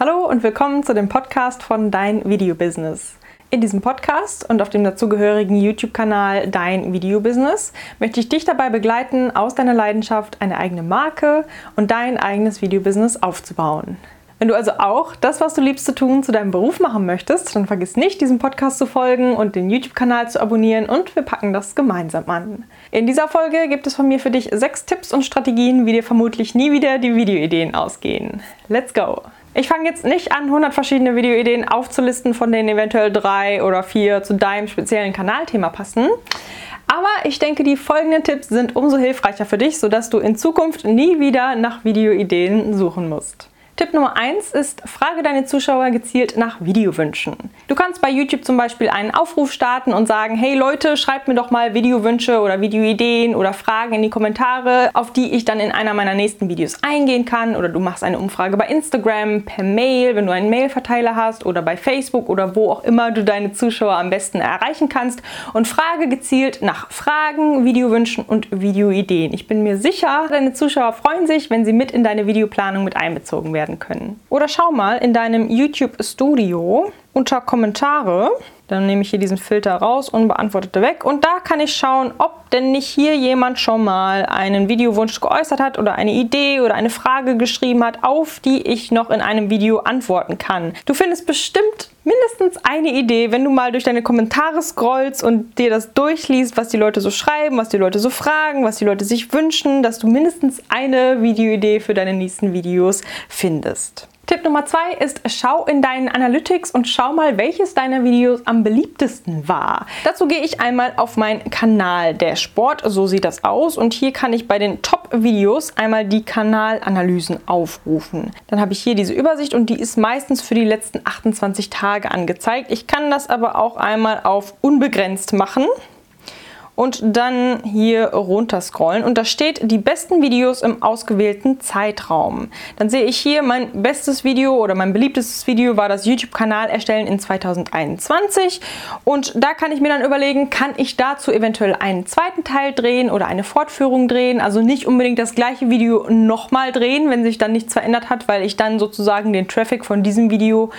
Hallo und willkommen zu dem Podcast von Dein Video Business. In diesem Podcast und auf dem dazugehörigen YouTube-Kanal Dein Video Business möchte ich dich dabei begleiten, aus deiner Leidenschaft eine eigene Marke und dein eigenes Video Business aufzubauen. Wenn du also auch das, was du liebst zu tun, zu deinem Beruf machen möchtest, dann vergiss nicht, diesem Podcast zu folgen und den YouTube-Kanal zu abonnieren und wir packen das gemeinsam an. In dieser Folge gibt es von mir für dich sechs Tipps und Strategien, wie dir vermutlich nie wieder die Videoideen ausgehen. Let's go! Ich fange jetzt nicht an, 100 verschiedene Videoideen aufzulisten, von denen eventuell drei oder vier zu deinem speziellen Kanalthema passen. Aber ich denke, die folgenden Tipps sind umso hilfreicher für dich, sodass du in Zukunft nie wieder nach Videoideen suchen musst. Tipp Nummer 1 ist, frage deine Zuschauer gezielt nach Videowünschen. Du kannst bei YouTube zum Beispiel einen Aufruf starten und sagen, hey Leute, schreibt mir doch mal Videowünsche oder Videoideen oder Fragen in die Kommentare, auf die ich dann in einer meiner nächsten Videos eingehen kann. Oder du machst eine Umfrage bei Instagram, per Mail, wenn du einen Mailverteiler hast oder bei Facebook oder wo auch immer du deine Zuschauer am besten erreichen kannst und frage gezielt nach Fragen, Videowünschen und Videoideen. Ich bin mir sicher, deine Zuschauer freuen sich, wenn sie mit in deine Videoplanung mit einbezogen werden werden können. Oder schau mal in deinem YouTube Studio unter Kommentare. Dann nehme ich hier diesen Filter raus, unbeantwortete weg. Und da kann ich schauen, ob denn nicht hier jemand schon mal einen Videowunsch geäußert hat oder eine Idee oder eine Frage geschrieben hat, auf die ich noch in einem Video antworten kann. Du findest bestimmt mindestens eine Idee, wenn du mal durch deine Kommentare scrollst und dir das durchliest, was die Leute so schreiben, was die Leute so fragen, was die Leute sich wünschen, dass du mindestens eine Videoidee für deine nächsten Videos findest. Tipp Nummer zwei ist, schau in deinen Analytics und schau mal, welches deiner Videos am beliebtesten war. Dazu gehe ich einmal auf meinen Kanal Dashboard. So sieht das aus. Und hier kann ich bei den Top-Videos einmal die Kanalanalysen aufrufen. Dann habe ich hier diese Übersicht und die ist meistens für die letzten 28 Tage angezeigt. Ich kann das aber auch einmal auf unbegrenzt machen und dann hier runter scrollen und da steht die besten Videos im ausgewählten Zeitraum. Dann sehe ich hier mein bestes Video oder mein beliebtestes Video war das YouTube-Kanal erstellen in 2021 und da kann ich mir dann überlegen, kann ich dazu eventuell einen zweiten Teil drehen oder eine Fortführung drehen, also nicht unbedingt das gleiche Video nochmal drehen, wenn sich dann nichts verändert hat, weil ich dann sozusagen den Traffic von diesem Video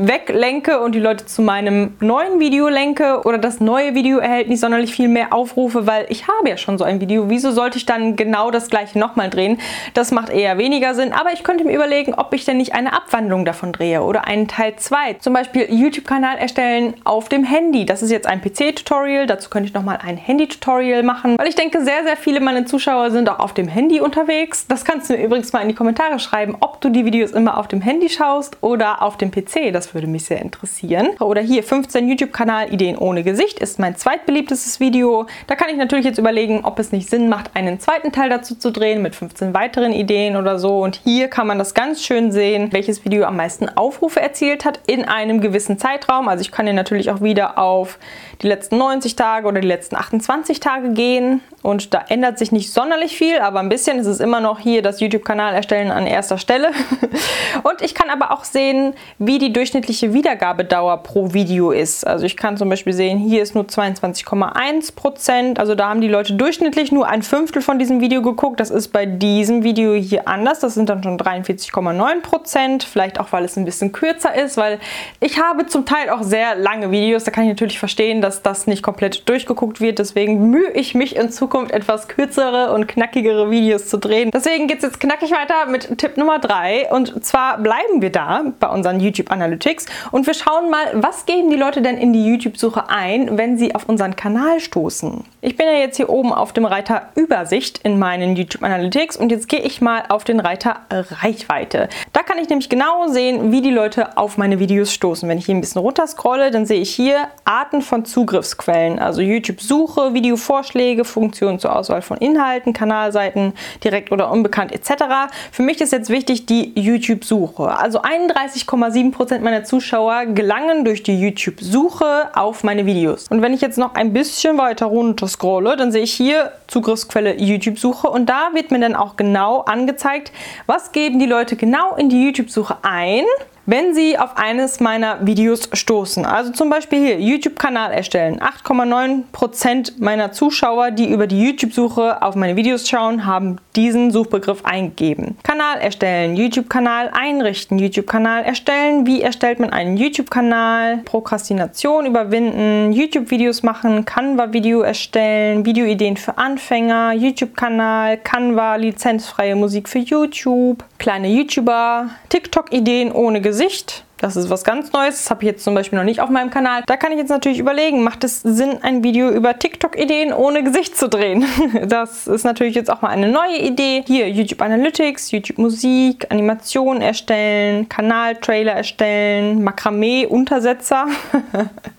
weglenke und die Leute zu meinem neuen Video lenke oder das neue Video erhält nicht sonderlich viel mehr Aufrufe, weil ich habe ja schon so ein Video. Wieso sollte ich dann genau das gleiche nochmal drehen? Das macht eher weniger Sinn, aber ich könnte mir überlegen, ob ich denn nicht eine Abwandlung davon drehe oder einen Teil 2. Zum Beispiel YouTube-Kanal erstellen auf dem Handy. Das ist jetzt ein PC-Tutorial, dazu könnte ich nochmal ein Handy-Tutorial machen, weil ich denke, sehr, sehr viele meiner Zuschauer sind auch auf dem Handy unterwegs. Das kannst du mir übrigens mal in die Kommentare schreiben, ob du die Videos immer auf dem Handy schaust oder auf dem PC. Das würde mich sehr interessieren. Oder hier 15 YouTube-Kanal Ideen ohne Gesicht ist mein zweitbeliebtestes Video. Da kann ich natürlich jetzt überlegen, ob es nicht Sinn macht, einen zweiten Teil dazu zu drehen mit 15 weiteren Ideen oder so. Und hier kann man das ganz schön sehen, welches Video am meisten Aufrufe erzielt hat in einem gewissen Zeitraum. Also ich kann hier natürlich auch wieder auf die letzten 90 Tage oder die letzten 28 Tage gehen. Und da ändert sich nicht sonderlich viel, aber ein bisschen ist es immer noch hier das YouTube-Kanal erstellen an erster Stelle. Und ich kann aber auch sehen, wie die durchschnittliche Wiedergabedauer pro Video ist. Also ich kann zum Beispiel sehen, hier ist nur 22,1 Prozent. Also da haben die Leute durchschnittlich nur ein Fünftel von diesem Video geguckt. Das ist bei diesem Video hier anders. Das sind dann schon 43,9 Prozent. Vielleicht auch, weil es ein bisschen kürzer ist, weil ich habe zum Teil auch sehr lange Videos. Da kann ich natürlich verstehen, dass das nicht komplett durchgeguckt wird. Deswegen mühe ich mich in Zukunft etwas kürzere und knackigere Videos zu drehen. Deswegen geht es jetzt knackig weiter mit Tipp Nummer 3 und zwar bleiben wir da bei unseren YouTube Analytics und wir schauen mal, was geben die Leute denn in die YouTube-Suche ein, wenn sie auf unseren Kanal stoßen. Ich bin ja jetzt hier oben auf dem Reiter Übersicht in meinen YouTube Analytics und jetzt gehe ich mal auf den Reiter Reichweite. Da kann ich nämlich genau sehen, wie die Leute auf meine Videos stoßen. Wenn ich hier ein bisschen runter scrolle, dann sehe ich hier Arten von Zugriffsquellen, also YouTube-Suche, Videovorschläge, Funktionen zur Auswahl von Inhalten, Kanalseiten, direkt oder unbekannt etc. Für mich ist jetzt wichtig die YouTube-Suche. Also 31,7% meiner Zuschauer gelangen durch die YouTube-Suche auf meine Videos. Und wenn ich jetzt noch ein bisschen weiter runter scrolle, dann sehe ich hier Zugriffsquelle YouTube-Suche und da wird mir dann auch genau angezeigt, was geben die Leute genau in die YouTube-Suche ein wenn Sie auf eines meiner Videos stoßen. Also zum Beispiel hier YouTube-Kanal erstellen. 8,9% meiner Zuschauer, die über die YouTube-Suche auf meine Videos schauen, haben diesen Suchbegriff eingegeben. Kanal erstellen, YouTube-Kanal einrichten, YouTube-Kanal erstellen. Wie erstellt man einen YouTube-Kanal? Prokrastination überwinden, YouTube-Videos machen, Canva-Video erstellen, Videoideen für Anfänger, YouTube-Kanal, Canva, lizenzfreie Musik für YouTube, kleine YouTuber, TikTok-Ideen ohne Gesicht, Gesicht das ist was ganz Neues. Das habe ich jetzt zum Beispiel noch nicht auf meinem Kanal. Da kann ich jetzt natürlich überlegen, macht es Sinn, ein Video über TikTok-Ideen ohne Gesicht zu drehen? Das ist natürlich jetzt auch mal eine neue Idee. Hier YouTube Analytics, YouTube Musik, Animation erstellen, Kanal-Trailer erstellen, Makramee-Untersetzer.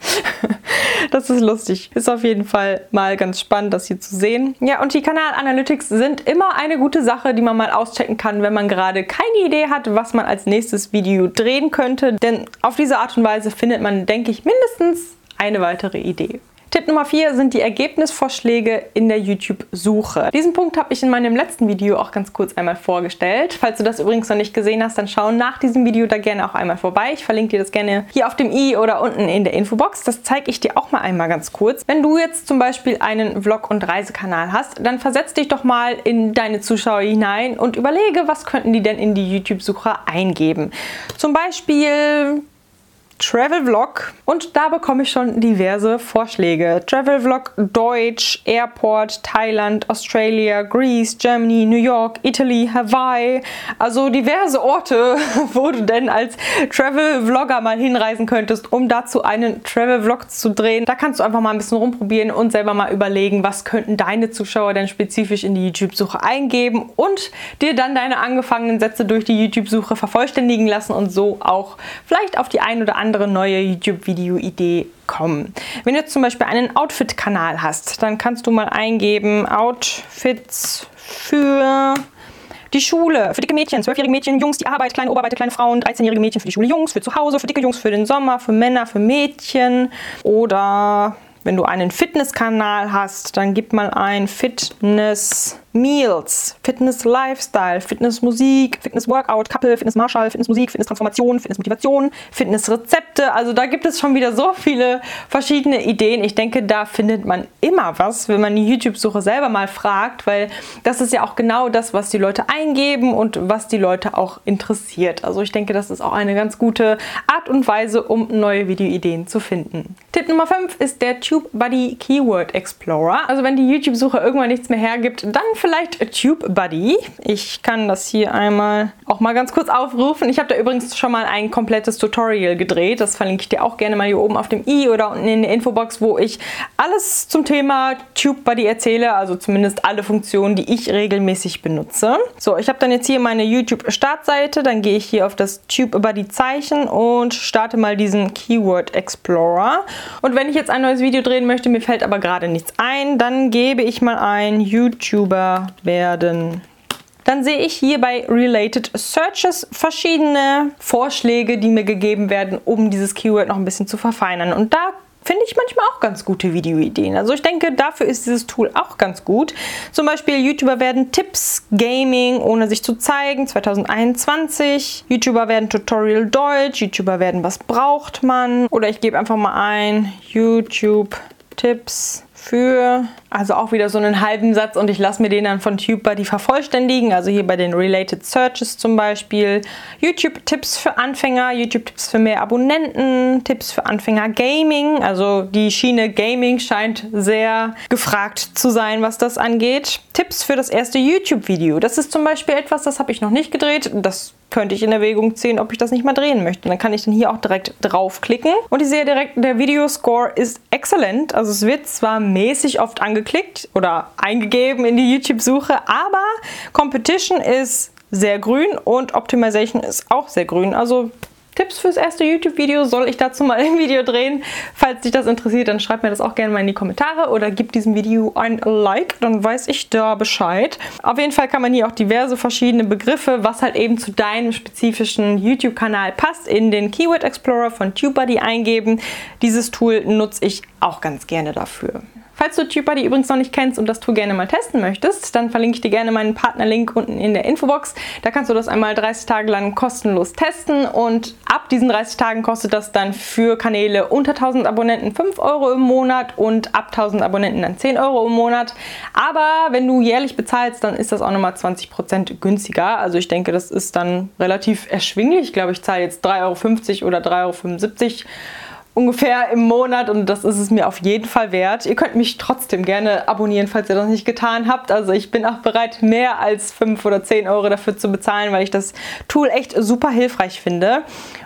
das ist lustig. Ist auf jeden Fall mal ganz spannend, das hier zu sehen. Ja, und die Kanal-Analytics sind immer eine gute Sache, die man mal auschecken kann, wenn man gerade keine Idee hat, was man als nächstes Video drehen könnte denn auf diese Art und Weise findet man, denke ich, mindestens eine weitere Idee. Tipp Nummer 4 sind die Ergebnisvorschläge in der YouTube-Suche. Diesen Punkt habe ich in meinem letzten Video auch ganz kurz einmal vorgestellt. Falls du das übrigens noch nicht gesehen hast, dann schau nach diesem Video da gerne auch einmal vorbei. Ich verlinke dir das gerne hier auf dem i oder unten in der Infobox. Das zeige ich dir auch mal einmal ganz kurz. Wenn du jetzt zum Beispiel einen Vlog- und Reisekanal hast, dann versetz dich doch mal in deine Zuschauer hinein und überlege, was könnten die denn in die YouTube-Suche eingeben. Zum Beispiel Travel Vlog und da bekomme ich schon diverse Vorschläge. Travel Vlog Deutsch, Airport, Thailand, Australia, Greece, Germany, New York, Italy, Hawaii. Also diverse Orte, wo du denn als Travel Vlogger mal hinreisen könntest, um dazu einen Travel Vlog zu drehen. Da kannst du einfach mal ein bisschen rumprobieren und selber mal überlegen, was könnten deine Zuschauer denn spezifisch in die YouTube-Suche eingeben und dir dann deine angefangenen Sätze durch die YouTube-Suche vervollständigen lassen und so auch vielleicht auf die ein oder andere andere neue YouTube-Video-Idee kommen. Wenn du jetzt zum Beispiel einen Outfit-Kanal hast, dann kannst du mal eingeben Outfits für die Schule für dicke Mädchen, zwölfjährige Mädchen, Jungs, die Arbeit, kleine Oberweite, kleine Frauen, 13-jährige Mädchen für die Schule, Jungs, für zu Hause, für dicke Jungs, für den Sommer, für Männer, für Mädchen oder wenn du einen Fitnesskanal hast, dann gib mal ein Fitness Meals, Fitness Lifestyle, Fitness Musik, Fitness Workout, Couple, Fitness Marshall, Fitness Musik, Fitness Transformation, Fitness Motivation, Fitness Rezepte. Also da gibt es schon wieder so viele verschiedene Ideen. Ich denke, da findet man immer was, wenn man die YouTube-Suche selber mal fragt, weil das ist ja auch genau das, was die Leute eingeben und was die Leute auch interessiert. Also ich denke, das ist auch eine ganz gute Art und Weise, um neue Videoideen zu finden. Tipp Nummer 5 ist der TubeBuddy Keyword Explorer. Also wenn die YouTube-Suche irgendwann nichts mehr hergibt, dann vielleicht TubeBuddy. Ich kann das hier einmal auch mal ganz kurz aufrufen. Ich habe da übrigens schon mal ein komplettes Tutorial gedreht. Das verlinke ich dir auch gerne mal hier oben auf dem i oder unten in der Infobox, wo ich alles zum Thema TubeBuddy erzähle. Also zumindest alle Funktionen, die ich regelmäßig benutze. So, ich habe dann jetzt hier meine YouTube-Startseite. Dann gehe ich hier auf das TubeBuddy-Zeichen und starte mal diesen Keyword Explorer. Und wenn ich jetzt ein neues Video drehen möchte, mir fällt aber gerade nichts ein, dann gebe ich mal ein YouTuber werden. Dann sehe ich hier bei Related Searches verschiedene Vorschläge, die mir gegeben werden, um dieses Keyword noch ein bisschen zu verfeinern. Und da finde ich manchmal auch ganz gute Videoideen. Also ich denke, dafür ist dieses Tool auch ganz gut. Zum Beispiel YouTuber werden Tipps Gaming ohne sich zu zeigen 2021. YouTuber werden Tutorial Deutsch. YouTuber werden Was braucht man? Oder ich gebe einfach mal ein YouTube Tipps für, also auch wieder so einen halben Satz und ich lasse mir den dann von TubeBuddy vervollständigen, also hier bei den Related Searches zum Beispiel. YouTube-Tipps für Anfänger, YouTube-Tipps für mehr Abonnenten, Tipps für Anfänger Gaming, also die Schiene Gaming scheint sehr gefragt zu sein, was das angeht. Tipps für das erste YouTube-Video, das ist zum Beispiel etwas, das habe ich noch nicht gedreht, das könnte ich in Erwägung ziehen, ob ich das nicht mal drehen möchte. Dann kann ich dann hier auch direkt draufklicken und ich sehe direkt, der Videoscore ist exzellent. Also es wird zwar mäßig oft angeklickt oder eingegeben in die YouTube-Suche, aber Competition ist sehr grün und Optimization ist auch sehr grün. Also Tipps fürs erste YouTube-Video. Soll ich dazu mal ein Video drehen? Falls dich das interessiert, dann schreib mir das auch gerne mal in die Kommentare oder gib diesem Video ein Like, dann weiß ich da Bescheid. Auf jeden Fall kann man hier auch diverse verschiedene Begriffe, was halt eben zu deinem spezifischen YouTube-Kanal passt, in den Keyword Explorer von TubeBuddy eingeben. Dieses Tool nutze ich auch ganz gerne dafür. Falls du TubeBuddy übrigens noch nicht kennst und das Tool gerne mal testen möchtest, dann verlinke ich dir gerne meinen Partnerlink unten in der Infobox. Da kannst du das einmal 30 Tage lang kostenlos testen und ab diesen 30 Tagen kostet das dann für Kanäle unter 1000 Abonnenten 5 Euro im Monat und ab 1000 Abonnenten dann 10 Euro im Monat. Aber wenn du jährlich bezahlst, dann ist das auch nochmal 20% günstiger. Also ich denke, das ist dann relativ erschwinglich. Ich glaube, ich zahle jetzt 3,50 Euro oder 3,75 Euro ungefähr im Monat und das ist es mir auf jeden Fall wert. Ihr könnt mich trotzdem gerne abonnieren, falls ihr das nicht getan habt. Also ich bin auch bereit, mehr als 5 oder 10 Euro dafür zu bezahlen, weil ich das Tool echt super hilfreich finde.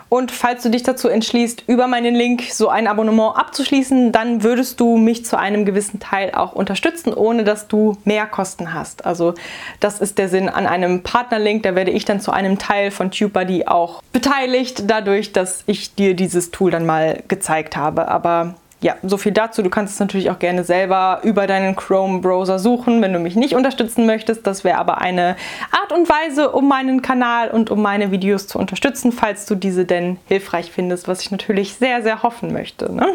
Und falls du dich dazu entschließt, über meinen Link so ein Abonnement abzuschließen, dann würdest du mich zu einem gewissen Teil auch unterstützen, ohne dass du mehr Kosten hast. Also das ist der Sinn an einem Partnerlink. Da werde ich dann zu einem Teil von TubeBuddy auch beteiligt, dadurch, dass ich dir dieses Tool dann mal gezeigt habe. Aber ja, so viel dazu. Du kannst es natürlich auch gerne selber über deinen Chrome-Browser suchen, wenn du mich nicht unterstützen möchtest. Das wäre aber eine Art und Weise, um meinen Kanal und um meine Videos zu unterstützen, falls du diese denn hilfreich findest, was ich natürlich sehr, sehr hoffen möchte. Ne?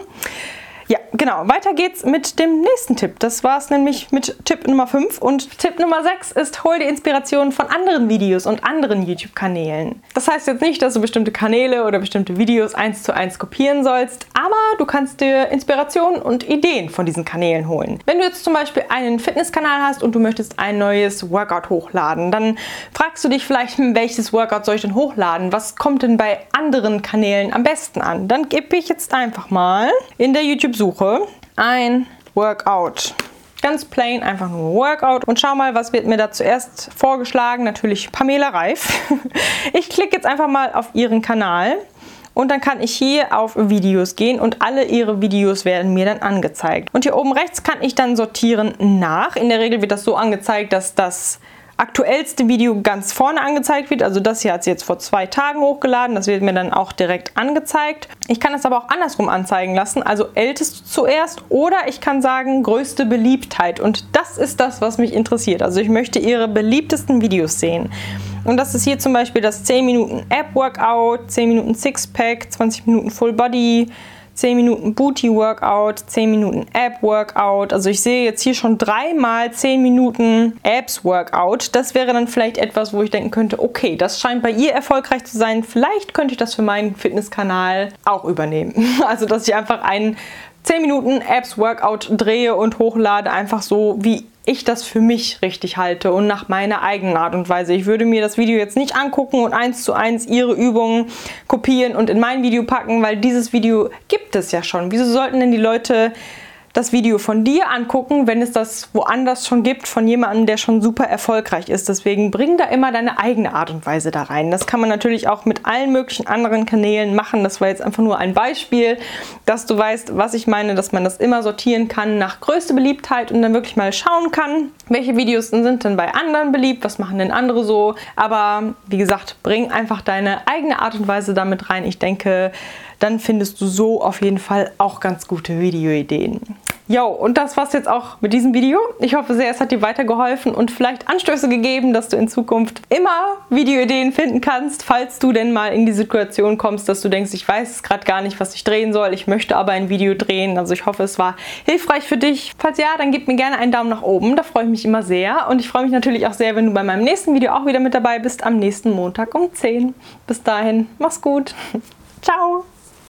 Ja, genau. Weiter geht's mit dem nächsten Tipp. Das war es nämlich mit Tipp Nummer 5. Und Tipp Nummer 6 ist, hol dir Inspiration von anderen Videos und anderen YouTube-Kanälen. Das heißt jetzt nicht, dass du bestimmte Kanäle oder bestimmte Videos eins zu eins kopieren sollst, aber du kannst dir Inspiration und Ideen von diesen Kanälen holen. Wenn du jetzt zum Beispiel einen Fitnesskanal hast und du möchtest ein neues Workout hochladen, dann fragst du dich vielleicht, hm, welches Workout soll ich denn hochladen? Was kommt denn bei anderen Kanälen am besten an? Dann gebe ich jetzt einfach mal in der YouTube suche ein Workout. Ganz plain, einfach nur Workout. Und schau mal, was wird mir da zuerst vorgeschlagen? Natürlich Pamela Reif. Ich klicke jetzt einfach mal auf ihren Kanal. Und dann kann ich hier auf Videos gehen und alle ihre Videos werden mir dann angezeigt. Und hier oben rechts kann ich dann sortieren nach. In der Regel wird das so angezeigt, dass das aktuellste Video ganz vorne angezeigt wird. Also das hier hat sie jetzt vor zwei Tagen hochgeladen. Das wird mir dann auch direkt angezeigt. Ich kann es aber auch andersrum anzeigen lassen. Also älteste zuerst oder ich kann sagen größte Beliebtheit. Und das ist das, was mich interessiert. Also ich möchte ihre beliebtesten Videos sehen. Und das ist hier zum Beispiel das 10 Minuten App Workout, 10 Minuten Sixpack, 20 Minuten Full Body, 10 Minuten Booty Workout, 10 Minuten Ab Workout. Also ich sehe jetzt hier schon dreimal 10 Minuten Abs Workout. Das wäre dann vielleicht etwas, wo ich denken könnte, okay, das scheint bei ihr erfolgreich zu sein. Vielleicht könnte ich das für meinen Fitnesskanal auch übernehmen. Also dass ich einfach einen 10 Minuten Abs Workout drehe und hochlade, einfach so wie ich das für mich richtig halte und nach meiner eigenen Art und Weise. Ich würde mir das Video jetzt nicht angucken und eins zu eins ihre Übungen kopieren und in mein Video packen, weil dieses Video gibt es ja schon. Wieso sollten denn die Leute das Video von dir angucken, wenn es das woanders schon gibt, von jemandem, der schon super erfolgreich ist. Deswegen bring da immer deine eigene Art und Weise da rein. Das kann man natürlich auch mit allen möglichen anderen Kanälen machen. Das war jetzt einfach nur ein Beispiel, dass du weißt, was ich meine, dass man das immer sortieren kann nach größte Beliebtheit und dann wirklich mal schauen kann, welche Videos sind denn bei anderen beliebt, was machen denn andere so. Aber wie gesagt, bring einfach deine eigene Art und Weise damit rein. Ich denke, dann findest du so auf jeden Fall auch ganz gute Videoideen. Jo, und das war's jetzt auch mit diesem Video. Ich hoffe sehr, es hat dir weitergeholfen und vielleicht Anstöße gegeben, dass du in Zukunft immer Videoideen finden kannst, falls du denn mal in die Situation kommst, dass du denkst, ich weiß gerade gar nicht, was ich drehen soll, ich möchte aber ein Video drehen. Also ich hoffe, es war hilfreich für dich. Falls ja, dann gib mir gerne einen Daumen nach oben, da freue ich mich immer sehr. Und ich freue mich natürlich auch sehr, wenn du bei meinem nächsten Video auch wieder mit dabei bist, am nächsten Montag um 10. Bis dahin, mach's gut. Ciao!